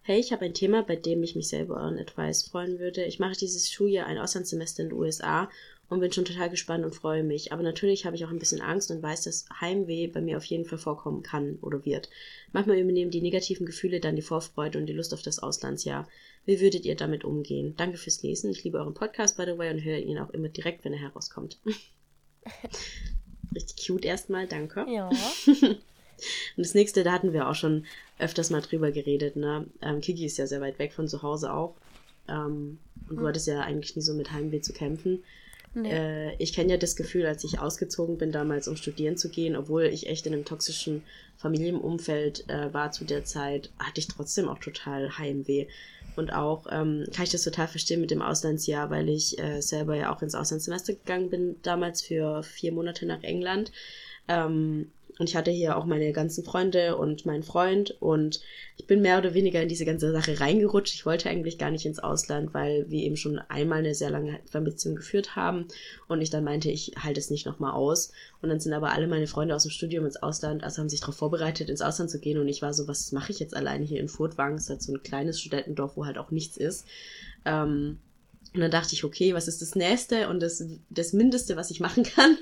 hey, ich habe ein Thema, bei dem ich mich selber an Advice freuen würde. Ich mache dieses Schuljahr ein Auslandssemester in den USA und bin schon total gespannt und freue mich. Aber natürlich habe ich auch ein bisschen Angst und weiß, dass Heimweh bei mir auf jeden Fall vorkommen kann oder wird. Manchmal übernehmen die negativen Gefühle dann die Vorfreude und die Lust auf das Auslandsjahr. Wie würdet ihr damit umgehen? Danke fürs Lesen. Ich liebe euren Podcast, by the way, und höre ihn auch immer direkt, wenn er herauskommt. Richtig cute erstmal, danke. Ja. Und das nächste, da hatten wir auch schon öfters mal drüber geredet, ne? Ähm, Kiki ist ja sehr weit weg von zu Hause auch. Ähm, und du hattest ja eigentlich nie so mit Heimweh zu kämpfen. Nee. Äh, ich kenne ja das Gefühl, als ich ausgezogen bin damals, um studieren zu gehen, obwohl ich echt in einem toxischen Familienumfeld äh, war zu der Zeit, hatte ich trotzdem auch total Heimweh. Und auch ähm, kann ich das total verstehen mit dem Auslandsjahr, weil ich äh, selber ja auch ins Auslandssemester gegangen bin, damals für vier Monate nach England. Ähm, und ich hatte hier auch meine ganzen Freunde und meinen Freund und ich bin mehr oder weniger in diese ganze Sache reingerutscht. Ich wollte eigentlich gar nicht ins Ausland, weil wir eben schon einmal eine sehr lange Fernbeziehung geführt haben und ich dann meinte, ich halte es nicht nochmal aus. Und dann sind aber alle meine Freunde aus dem Studium ins Ausland, also haben sich darauf vorbereitet, ins Ausland zu gehen und ich war so, was mache ich jetzt alleine hier in Furtwangen? Es ist halt so ein kleines Studentendorf, wo halt auch nichts ist. Ähm, und dann dachte ich, okay, was ist das Nächste und das, das Mindeste, was ich machen kann?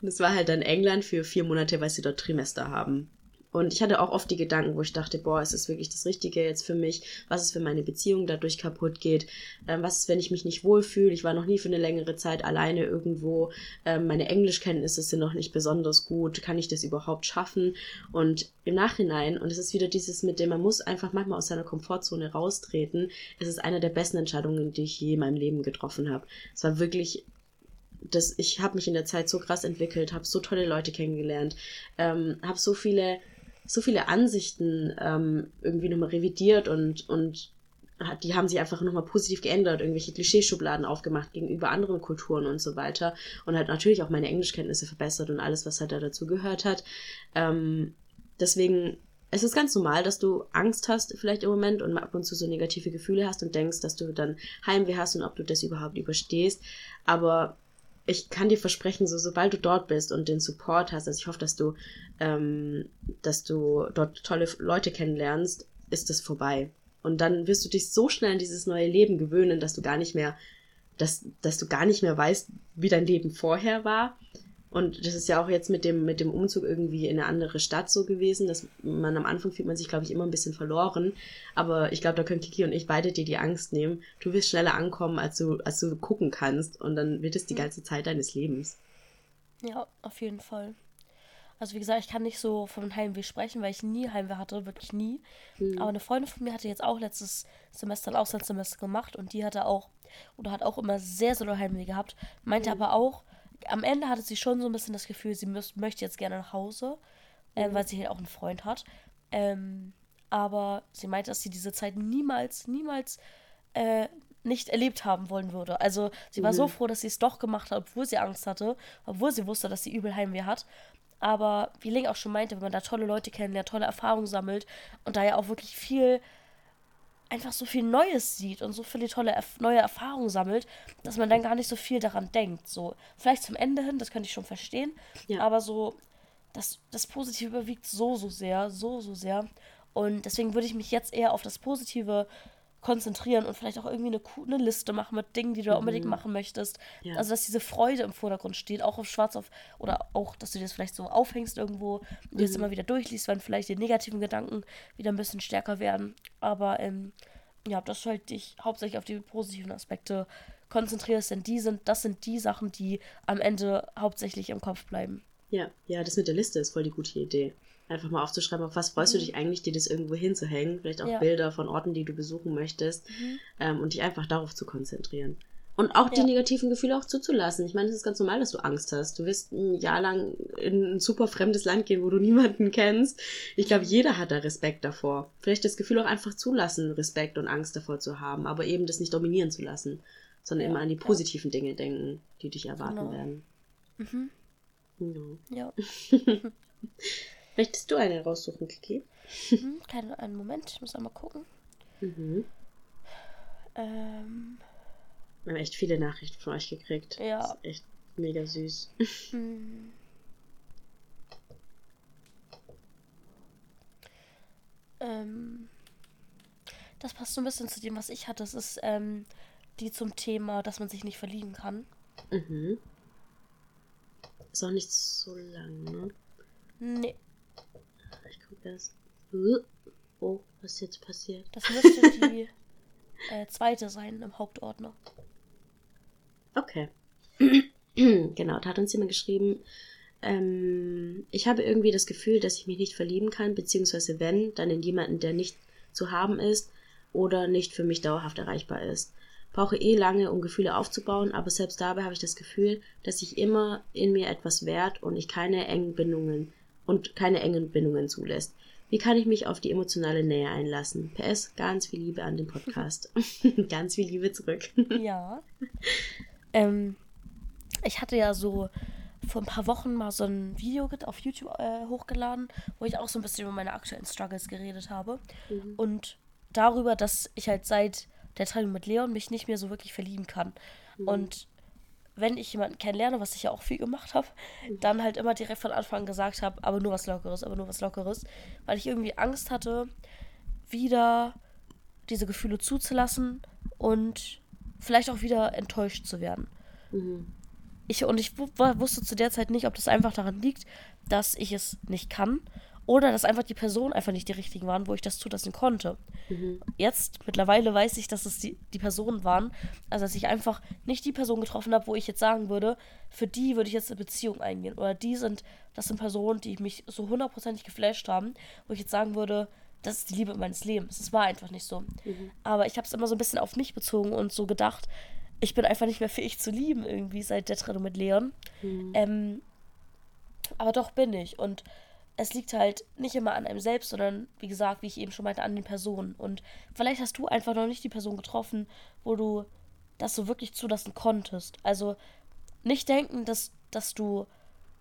Und es war halt dann England für vier Monate, weil sie dort Trimester haben. und ich hatte auch oft die Gedanken, wo ich dachte, boah, ist es wirklich das Richtige jetzt für mich? Was ist, wenn meine Beziehung dadurch kaputt geht? Ähm, was ist, wenn ich mich nicht wohlfühle? Ich war noch nie für eine längere Zeit alleine irgendwo. Ähm, meine Englischkenntnisse sind noch nicht besonders gut. Kann ich das überhaupt schaffen? Und im Nachhinein, und es ist wieder dieses mit dem, man muss einfach manchmal aus seiner Komfortzone raustreten. Es ist eine der besten Entscheidungen, die ich je in meinem Leben getroffen habe. Es war wirklich das, ich habe mich in der Zeit so krass entwickelt, habe so tolle Leute kennengelernt, ähm, habe so viele so viele Ansichten ähm, irgendwie nochmal revidiert und, und die haben sich einfach nochmal positiv geändert, irgendwelche Klischeeschubladen aufgemacht gegenüber anderen Kulturen und so weiter. Und hat natürlich auch meine Englischkenntnisse verbessert und alles, was halt da dazu gehört hat. Ähm, deswegen, es ist ganz normal, dass du Angst hast, vielleicht im Moment und ab und zu so negative Gefühle hast und denkst, dass du dann Heimweh hast und ob du das überhaupt überstehst. Aber ich kann dir versprechen, so sobald du dort bist und den Support hast, also ich hoffe, dass du, ähm, dass du dort tolle Leute kennenlernst, ist das vorbei. Und dann wirst du dich so schnell an dieses neue Leben gewöhnen, dass du gar nicht mehr, dass, dass du gar nicht mehr weißt, wie dein Leben vorher war. Und das ist ja auch jetzt mit dem, mit dem Umzug irgendwie in eine andere Stadt so gewesen, dass man am Anfang fühlt man sich, glaube ich, immer ein bisschen verloren. Aber ich glaube, da können Kiki und ich beide dir die Angst nehmen. Du wirst schneller ankommen, als du, als du gucken kannst. Und dann wird es die ganze Zeit deines Lebens. Ja, auf jeden Fall. Also wie gesagt, ich kann nicht so vom Heimweh sprechen, weil ich nie Heimweh hatte, wirklich nie. Mhm. Aber eine Freundin von mir hatte jetzt auch letztes Semester ein Auslandssemester gemacht und die hatte auch, oder hat auch immer sehr, sehr Heimweh gehabt. Meinte mhm. aber auch, am Ende hatte sie schon so ein bisschen das Gefühl, sie müß, möchte jetzt gerne nach Hause, äh, mhm. weil sie halt auch einen Freund hat. Ähm, aber sie meinte, dass sie diese Zeit niemals, niemals äh, nicht erlebt haben wollen würde. Also sie war mhm. so froh, dass sie es doch gemacht hat, obwohl sie Angst hatte, obwohl sie wusste, dass sie übel Heimweh hat. Aber wie Link auch schon meinte, wenn man da tolle Leute kennenlernt, tolle Erfahrungen sammelt und da ja auch wirklich viel einfach so viel Neues sieht und so viele tolle neue Erfahrungen sammelt, dass man dann gar nicht so viel daran denkt. So, vielleicht zum Ende hin, das könnte ich schon verstehen, ja. aber so, das, das Positive überwiegt so, so sehr, so, so sehr. Und deswegen würde ich mich jetzt eher auf das Positive konzentrieren und vielleicht auch irgendwie eine, eine Liste machen mit Dingen, die du mhm. unbedingt machen möchtest. Ja. Also, dass diese Freude im Vordergrund steht, auch auf schwarz auf, oder auch, dass du dir das vielleicht so aufhängst irgendwo und mhm. dir das immer wieder durchliest, wenn vielleicht die negativen Gedanken wieder ein bisschen stärker werden. Aber, ähm, ja, dass du halt dich hauptsächlich auf die positiven Aspekte konzentrierst, denn die sind, das sind die Sachen, die am Ende hauptsächlich im Kopf bleiben. Ja, ja, das mit der Liste ist voll die gute Idee einfach mal aufzuschreiben, auf was freust mhm. du dich eigentlich, dir das irgendwo hinzuhängen, vielleicht auch ja. Bilder von Orten, die du besuchen möchtest mhm. ähm, und dich einfach darauf zu konzentrieren. Und auch die negativen Gefühle auch zuzulassen. Ich meine, es ist ganz normal, dass du Angst hast. Du wirst ein Jahr lang in ein super fremdes Land gehen, wo du niemanden kennst. Ich glaube, jeder hat da Respekt davor. Vielleicht das Gefühl auch einfach zulassen, Respekt und Angst davor zu haben, aber eben das nicht dominieren zu lassen, sondern ja, immer an die positiven ja. Dinge denken, die dich erwarten genau. werden. Mhm. Ja. Möchtest du eine raussuchen, Kiki? Mhm, keinen einen Moment, ich muss einmal gucken. Mhm. Ähm. Wir haben echt viele Nachrichten von euch gekriegt. Ja. Das ist echt mega süß. Mhm. Ähm, das passt so ein bisschen zu dem, was ich hatte. Das ist ähm, die zum Thema, dass man sich nicht verlieben kann. Mhm. Ist auch nicht so lang, ne? Nee das. Oh, was ist jetzt passiert? Das müsste die äh, zweite sein im Hauptordner. Okay. genau, da hat uns jemand geschrieben, ähm, ich habe irgendwie das Gefühl, dass ich mich nicht verlieben kann, beziehungsweise wenn, dann in jemanden, der nicht zu haben ist oder nicht für mich dauerhaft erreichbar ist. Brauche eh lange, um Gefühle aufzubauen, aber selbst dabei habe ich das Gefühl, dass ich immer in mir etwas wert und ich keine engen Bindungen und keine engen Bindungen zulässt. Wie kann ich mich auf die emotionale Nähe einlassen? PS, ganz viel Liebe an den Podcast. ganz viel Liebe zurück. ja. Ähm, ich hatte ja so vor ein paar Wochen mal so ein Video auf YouTube äh, hochgeladen, wo ich auch so ein bisschen über meine aktuellen Struggles geredet habe. Mhm. Und darüber, dass ich halt seit der Trennung mit Leon mich nicht mehr so wirklich verlieben kann. Mhm. Und wenn ich jemanden kennenlerne, was ich ja auch viel gemacht habe, dann halt immer direkt von Anfang an gesagt habe, aber nur was Lockeres, aber nur was Lockeres, weil ich irgendwie Angst hatte, wieder diese Gefühle zuzulassen und vielleicht auch wieder enttäuscht zu werden. Mhm. Ich, und ich wusste zu der Zeit nicht, ob das einfach daran liegt, dass ich es nicht kann Oder dass einfach die Personen einfach nicht die richtigen waren, wo ich das zulassen konnte. Jetzt, mittlerweile weiß ich, dass es die, die Personen waren. Also, dass ich einfach nicht die Person getroffen habe, wo ich jetzt sagen würde, für die würde ich jetzt eine Beziehung eingehen. Oder die sind, das sind Personen, die mich so hundertprozentig geflasht haben, wo ich jetzt sagen würde, das ist die Liebe meines Lebens. Es war einfach nicht so. Aber ich habe es immer so ein bisschen auf mich bezogen und so gedacht, ich bin einfach nicht mehr fähig zu lieben, irgendwie seit der Trennung mit Leon. Ähm, aber doch bin ich. Und es liegt halt nicht immer an einem selbst, sondern wie gesagt, wie ich eben schon meinte, an den Personen. Und vielleicht hast du einfach noch nicht die Person getroffen, wo du das so wirklich zulassen konntest. Also nicht denken, dass, dass du,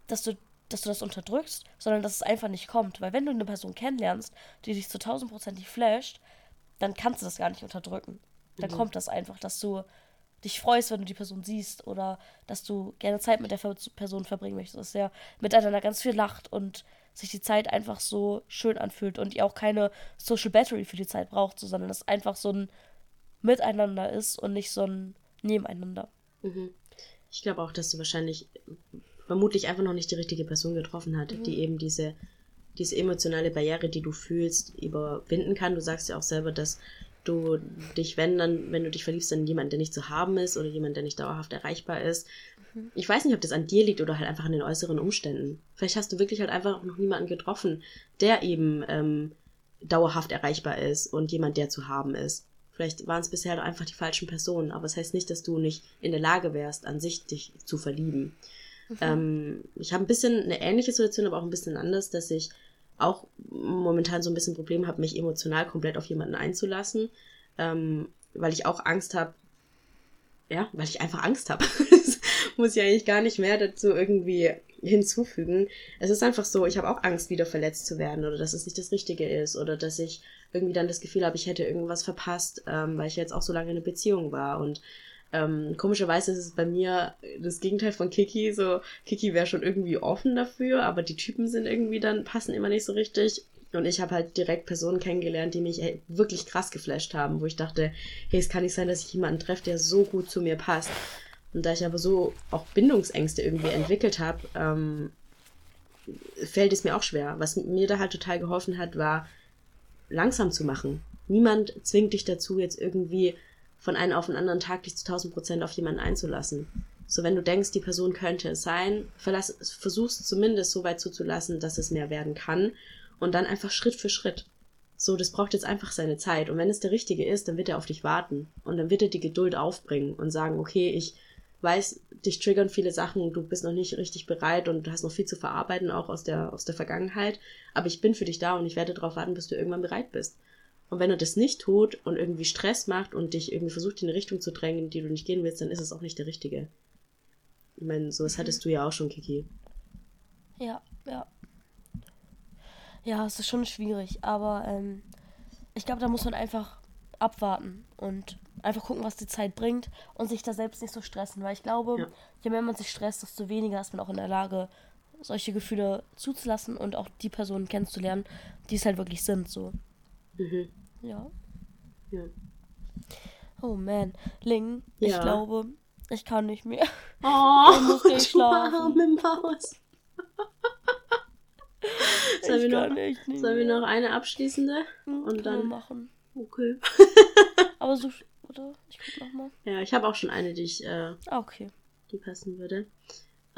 dass du, dass du das unterdrückst, sondern dass es einfach nicht kommt. Weil wenn du eine Person kennenlernst, die dich zu tausendprozentig flasht, dann kannst du das gar nicht unterdrücken. Dann kommt das einfach, dass du dich freust, wenn du die Person siehst oder dass du gerne Zeit mit der Person verbringen möchtest, dass der miteinander ganz viel lacht und sich die Zeit einfach so schön anfühlt und ihr auch keine Social Battery für die Zeit braucht, so, sondern es einfach so ein Miteinander ist und nicht so ein Nebeneinander. Ich glaube auch, dass du wahrscheinlich vermutlich einfach noch nicht die richtige Person getroffen hat, die eben diese, diese emotionale Barriere, die du fühlst, überwinden kann. Du sagst ja auch selber, dass du dich, wenn dann, wenn du dich verliebst, dann jemand, der nicht zu haben ist oder jemand, der nicht dauerhaft erreichbar ist. Ich weiß nicht, ob das an dir liegt oder halt einfach an den äußeren Umständen. Vielleicht hast du wirklich halt einfach noch niemanden getroffen, der eben ähm, dauerhaft erreichbar ist und jemand, der zu haben ist. Vielleicht waren es bisher doch einfach die falschen Personen, aber es das heißt nicht, dass du nicht in der Lage wärst, an sich dich zu verlieben. Ähm, ich habe ein bisschen eine ähnliche Situation, aber auch ein bisschen anders, dass ich auch momentan so ein bisschen Problem habe, mich emotional komplett auf jemanden einzulassen, ähm, weil ich auch Angst habe, ja, weil ich einfach Angst habe. muss ich eigentlich gar nicht mehr dazu irgendwie hinzufügen. Es ist einfach so, ich habe auch Angst, wieder verletzt zu werden oder dass es nicht das Richtige ist oder dass ich irgendwie dann das Gefühl habe, ich hätte irgendwas verpasst, ähm, weil ich jetzt auch so lange in einer Beziehung war und ähm, komischerweise ist es bei mir das Gegenteil von Kiki. So, Kiki wäre schon irgendwie offen dafür, aber die Typen sind irgendwie dann, passen immer nicht so richtig. Und ich habe halt direkt Personen kennengelernt, die mich ey, wirklich krass geflasht haben, wo ich dachte, hey, es kann nicht sein, dass ich jemanden treffe, der so gut zu mir passt. Und da ich aber so auch Bindungsängste irgendwie entwickelt habe, ähm, fällt es mir auch schwer. Was mir da halt total geholfen hat, war langsam zu machen. Niemand zwingt dich dazu, jetzt irgendwie von einem auf den anderen Tag dich zu 1000 Prozent auf jemanden einzulassen. So, wenn du denkst, die Person könnte es sein, verlass, versuchst zumindest so weit zuzulassen, dass es mehr werden kann und dann einfach Schritt für Schritt. So, das braucht jetzt einfach seine Zeit und wenn es der Richtige ist, dann wird er auf dich warten und dann wird er die Geduld aufbringen und sagen, okay, ich weiß, dich triggern viele Sachen, du bist noch nicht richtig bereit und du hast noch viel zu verarbeiten, auch aus der, aus der Vergangenheit, aber ich bin für dich da und ich werde darauf warten, bis du irgendwann bereit bist. Und wenn er das nicht tut und irgendwie Stress macht und dich irgendwie versucht, in eine Richtung zu drängen, in die du nicht gehen willst, dann ist es auch nicht der Richtige. Ich meine, sowas hattest du ja auch schon, Kiki. Ja, ja. Ja, es ist schon schwierig, aber ähm, ich glaube, da muss man einfach abwarten und einfach gucken, was die Zeit bringt und sich da selbst nicht so stressen, weil ich glaube, Ja. je mehr man sich stresst, desto weniger ist man auch in der Lage, solche Gefühle zuzulassen und auch die Personen kennenzulernen, die es halt wirklich sind, so. Mhm. Ja. Ja. Oh man. Ling, ich Ja. glaube, ich kann nicht mehr. Oh, muss gleich du schlafen. arme Maus. Sollen wir, ich noch, nicht sollen wir noch eine abschließende? Hm, und dann- machen. Okay. Aber so, oder? Ich guck nochmal. Ja, ich habe auch schon eine, die ich äh, Ah, okay. die passen würde.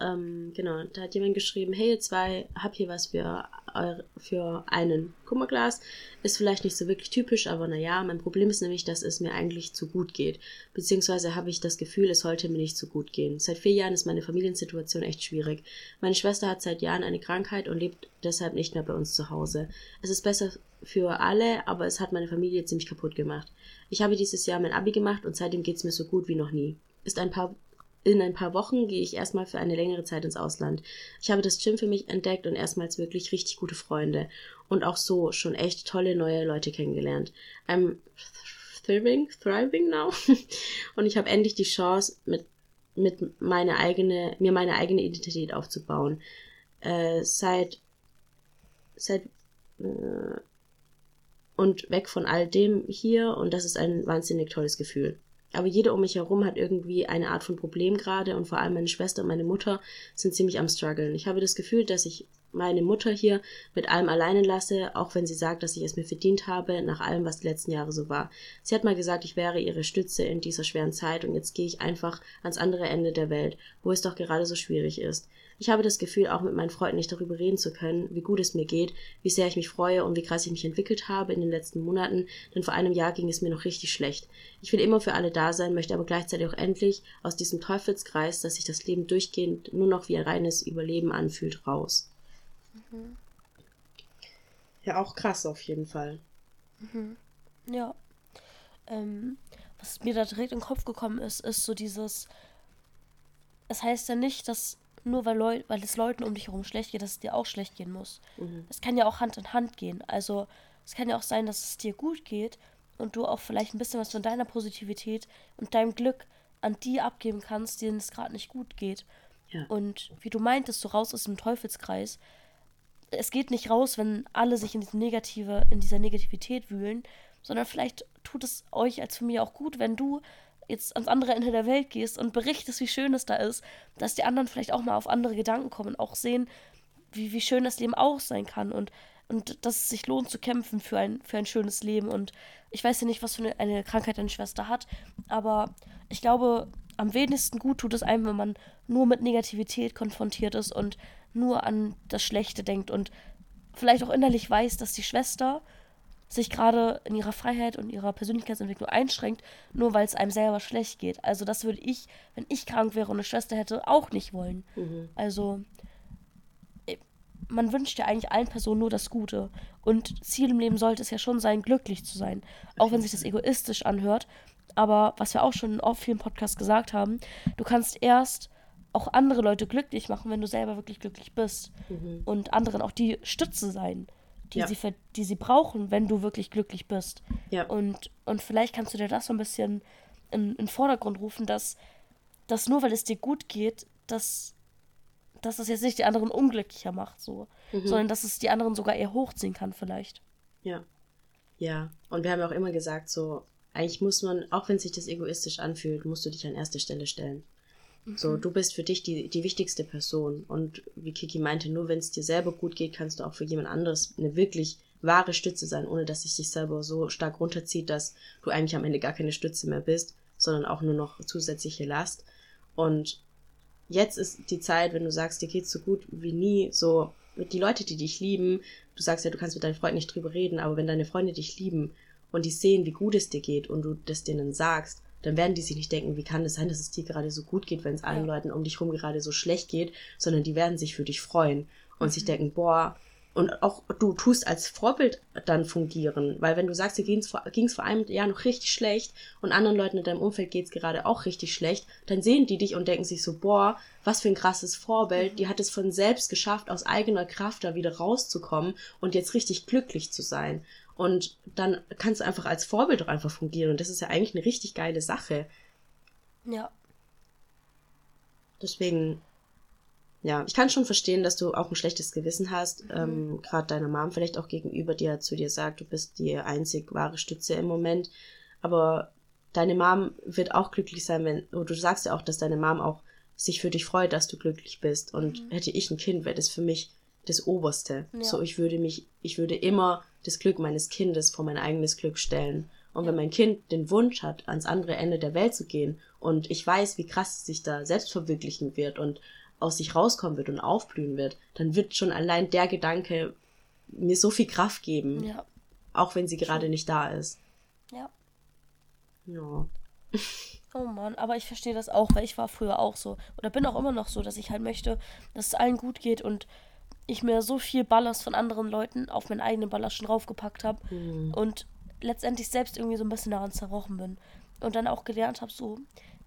Ähm, genau, da hat jemand geschrieben, hey ihr zwei, hab hier was für, für einen Kummerglas. Ist vielleicht nicht so wirklich typisch, aber naja, mein Problem ist nämlich, dass es mir eigentlich zu gut geht. Beziehungsweise habe ich das Gefühl, es sollte mir nicht zu gut gehen. Seit vier Jahren ist meine Familiensituation echt schwierig. Meine Schwester hat seit Jahren eine Krankheit und lebt deshalb nicht mehr bei uns zu Hause. Es ist besser für alle, aber es hat meine Familie ziemlich kaputt gemacht. Ich habe dieses Jahr mein Abi gemacht und seitdem geht's mir so gut wie noch nie. Ist ein paar in ein paar Wochen gehe ich erstmal für eine längere Zeit ins Ausland. Ich habe das Gym für mich entdeckt und erstmals wirklich richtig gute Freunde. Und auch so schon echt tolle neue Leute kennengelernt. I'm thriving, thriving now. und ich habe endlich die Chance, mit, mit meine eigene, mir meine eigene Identität aufzubauen. Äh, seit, seit, äh, und weg von all dem hier und das ist ein wahnsinnig tolles Gefühl. Aber jeder um mich herum hat irgendwie eine Art von Problem gerade und vor allem meine Schwester und meine Mutter sind ziemlich am struggeln. Ich habe das Gefühl, dass ich meine Mutter hier mit allem alleine lasse, auch wenn sie sagt, dass ich es mir verdient habe, nach allem, was die letzten Jahre so war. Sie hat mal gesagt, ich wäre ihre Stütze in dieser schweren Zeit und jetzt gehe ich einfach ans andere Ende der Welt, wo es doch gerade so schwierig ist. Ich habe das Gefühl, auch mit meinen Freunden nicht darüber reden zu können, wie gut es mir geht, wie sehr ich mich freue und wie krass ich mich entwickelt habe in den letzten Monaten, denn vor einem Jahr ging es mir noch richtig schlecht. Ich will immer für alle da sein, möchte aber gleichzeitig auch endlich aus diesem Teufelskreis, dass sich das Leben durchgehend nur noch wie ein reines Überleben anfühlt, raus. Mhm. Ja, auch krass auf jeden Fall. Mhm. Ja. Ähm, was mir da direkt in den Kopf gekommen ist, ist so dieses. Es heißt ja nicht, dass nur weil, Leu weil es Leuten um dich herum schlecht geht, dass es dir auch schlecht gehen muss. Mhm. Es kann ja auch Hand in Hand gehen. Also es kann ja auch sein, dass es dir gut geht und du auch vielleicht ein bisschen was von deiner Positivität und deinem Glück an die abgeben kannst, denen es gerade nicht gut geht. Ja. Und wie du meintest, so raus aus dem Teufelskreis. Es geht nicht raus, wenn alle sich in, Negative, in dieser Negativität wühlen, sondern vielleicht tut es euch als Familie auch gut, wenn du jetzt ans andere Ende der Welt gehst und berichtest, wie schön es da ist, dass die anderen vielleicht auch mal auf andere Gedanken kommen und auch sehen, wie, wie schön das Leben auch sein kann und, und dass es sich lohnt zu kämpfen für ein, für ein schönes Leben. Und ich weiß ja nicht, was für eine, eine Krankheit deine Schwester hat, aber ich glaube, am wenigsten gut tut es einem, wenn man nur mit Negativität konfrontiert ist und nur an das Schlechte denkt und vielleicht auch innerlich weiß, dass die Schwester sich gerade in ihrer Freiheit und ihrer Persönlichkeitsentwicklung einschränkt, nur weil es einem selber schlecht geht. Also das würde ich, wenn ich krank wäre und eine Schwester hätte, auch nicht wollen. Mhm. Also äh, man wünscht ja eigentlich allen Personen nur das Gute. Und Ziel im Leben sollte es ja schon sein, glücklich zu sein. Auch wenn sich das egoistisch anhört. Aber was wir auch schon in vielen Podcasts gesagt haben, du kannst erst auch andere Leute glücklich machen, wenn du selber wirklich glücklich bist. Mhm. Und anderen auch die Stütze sein die, ja. sie, die sie brauchen, wenn du wirklich glücklich bist. Ja. Und, und vielleicht kannst du dir das so ein bisschen in, in den Vordergrund rufen, dass, dass nur weil es dir gut geht, dass, dass das jetzt nicht die anderen unglücklicher macht, so. Mhm. Sondern dass es die anderen sogar eher hochziehen kann, vielleicht. Ja. Ja. Und wir haben auch immer gesagt, so, eigentlich muss man, auch wenn sich das egoistisch anfühlt, musst du dich an erste Stelle stellen. So, mhm. du bist für dich die, die wichtigste Person. Und wie Kiki meinte, nur wenn es dir selber gut geht, kannst du auch für jemand anderes eine wirklich wahre Stütze sein, ohne dass es dich selber so stark runterzieht, dass du eigentlich am Ende gar keine Stütze mehr bist, sondern auch nur noch zusätzliche Last. Und jetzt ist die Zeit, wenn du sagst, dir geht's so gut wie nie, so mit die Leute, die dich lieben, du sagst ja, du kannst mit deinen Freunden nicht drüber reden, aber wenn deine Freunde dich lieben und die sehen, wie gut es dir geht und du das denen sagst, dann werden die sich nicht denken, wie kann es sein, dass es dir gerade so gut geht, wenn es allen ja. Leuten um dich rum gerade so schlecht geht, sondern die werden sich für dich freuen und mhm. sich denken, boah, und auch du tust als Vorbild dann fungieren, weil wenn du sagst, dir ging es vor, vor einem Jahr noch richtig schlecht und anderen Leuten in deinem Umfeld geht es gerade auch richtig schlecht, dann sehen die dich und denken sich so, boah, was für ein krasses Vorbild, die hat es von selbst geschafft, aus eigener Kraft da wieder rauszukommen und jetzt richtig glücklich zu sein. Und dann kannst du einfach als Vorbild auch einfach fungieren. Und das ist ja eigentlich eine richtig geile Sache. Ja. Deswegen, ja, ich kann schon verstehen, dass du auch ein schlechtes Gewissen hast. Mhm. Ähm, Gerade deiner Mom vielleicht auch gegenüber, die zu dir sagt, du bist die einzig wahre Stütze im Moment. Aber deine Mom wird auch glücklich sein, wenn, oh, du sagst ja auch, dass deine Mom auch sich für dich freut, dass du glücklich bist. Und mhm. hätte ich ein Kind, wäre das für mich das Oberste. Ja. So, ich würde mich, ich würde immer das Glück meines Kindes vor mein eigenes Glück stellen. Und wenn mein Kind den Wunsch hat, ans andere Ende der Welt zu gehen und ich weiß, wie krass es sich da selbst verwirklichen wird und aus sich rauskommen wird und aufblühen wird, dann wird schon allein der Gedanke mir so viel Kraft geben. Ja. Auch wenn sie gerade nicht da ist. Ja. Ja. Oh Mann, aber ich verstehe das auch, weil ich war früher auch so. Oder bin auch immer noch so, dass ich halt möchte, dass es allen gut geht und ich mir so viel Ballast von anderen Leuten auf meinen eigenen Ballast schon raufgepackt habe mhm. und letztendlich selbst irgendwie so ein bisschen daran zerrochen bin. Und dann auch gelernt habe, so,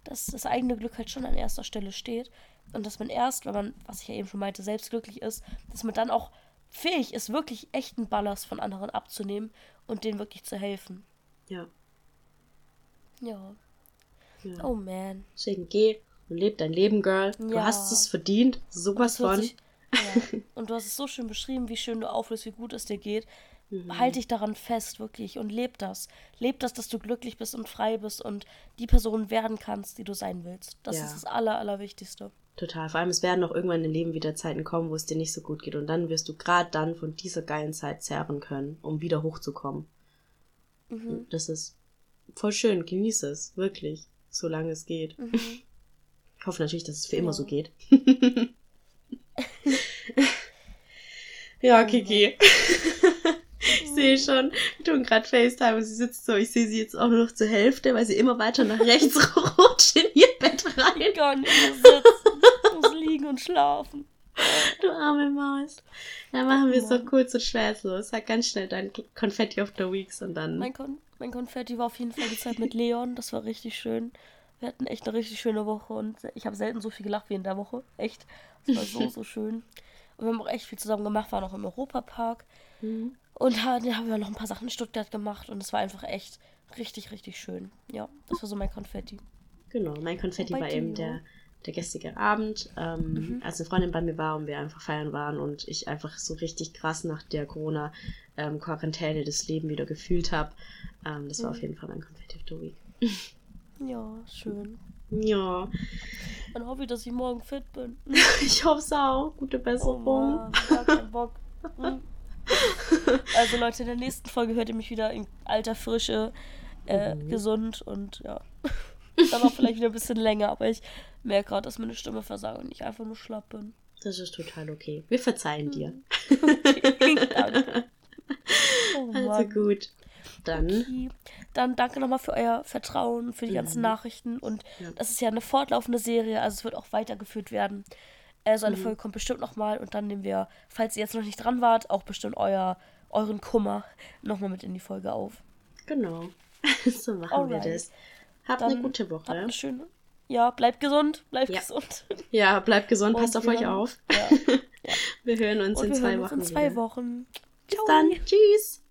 dass das eigene Glück halt schon an erster Stelle steht. Und dass man erst, wenn man, was ich ja eben schon meinte, selbst glücklich ist, dass man dann auch fähig ist, wirklich echten Ballast von anderen abzunehmen und denen wirklich zu helfen. Ja. Ja. ja. Oh man. Deswegen geh und leb dein Leben, Girl. Du ja. hast es verdient. Sowas von. Sich, ja. Und du hast es so schön beschrieben, wie schön du auflöst, wie gut es dir geht. Mhm. Halt dich daran fest, wirklich, und leb das. Leb das, dass du glücklich bist und frei bist und die Person werden kannst, die du sein willst. Das ja. ist das Aller, Allerwichtigste. Total. Vor allem, es werden auch irgendwann im Leben wieder Zeiten kommen, wo es dir nicht so gut geht. Und dann wirst du gerade dann von dieser geilen Zeit zehren können, um wieder hochzukommen. Mhm. Das ist voll schön. Genieße es. Wirklich. Solange es geht. Mhm. Ich hoffe natürlich, dass es für immer Ja. so geht. ja, Kiki. Ich sehe schon, wir tun gerade FaceTime und sie sitzt so. Ich sehe sie jetzt auch nur noch zur Hälfte, weil sie immer weiter nach rechts rutscht in ihr Bett rein. Ich kann nicht mehr sitzen. Ich muss liegen und schlafen. Du arme Maus. Dann machen wir es so kurz und schmerzlos. Sag ganz schnell dein Konfetti of the Weeks und dann. Mein, Kon mein Konfetti war auf jeden Fall die Zeit mit Leon. Das war richtig schön. Wir hatten echt eine richtig schöne Woche und ich habe selten so viel gelacht wie in der Woche. Echt. Es war so, so schön. Und wir haben auch echt viel zusammen gemacht, waren auch im Europapark. Mhm. Und dann haben wir noch ein paar Sachen in Stuttgart gemacht und es war einfach echt richtig, richtig schön. Ja, das war so mein Konfetti. Genau, mein Konfetti war eben der, der gestrige Abend, ähm, Mhm. als eine Freundin bei mir war und wir einfach feiern waren und ich einfach so richtig krass nach der Corona-Quarantäne das Leben wieder gefühlt habe. Ähm, das war Mhm. auf jeden Fall mein Confetti of the Week. Ja, schön. Ja, Dann hoffe ich, dass ich morgen fit bin. ich hoffe es auch. Gute Oh Besserung. Mann, gar keinen Bock. Hm. Also Leute, in der nächsten Folge hört ihr mich wieder in alter Frische, äh, Mhm. gesund und ja. Dann auch vielleicht wieder ein bisschen länger, aber ich merke gerade, dass meine Stimme versagt und ich einfach nur schlapp bin. das ist total okay. Wir verzeihen dir. Danke. Oh Also gut. Dann, Okay. Dann danke nochmal für euer Vertrauen, für die ganzen Mhm. Nachrichten. Und Ja. das ist ja eine fortlaufende Serie, also es wird auch weitergeführt werden. Äh, so eine Mhm. Folge kommt bestimmt nochmal und dann nehmen wir, falls ihr jetzt noch nicht dran wart, auch bestimmt euer, euren Kummer nochmal mit in die Folge auf. genau. so machen Alright. wir das. Habt Dann eine gute Habt Woche. eine schöne. Ja, bleibt gesund, bleibt Ja. gesund. Ja, bleibt gesund, Und passt auf euch auf. Ja. Wir hören uns Und in zwei hören uns Wochen in zwei wieder. Wochen. Bis dann. Tschüss.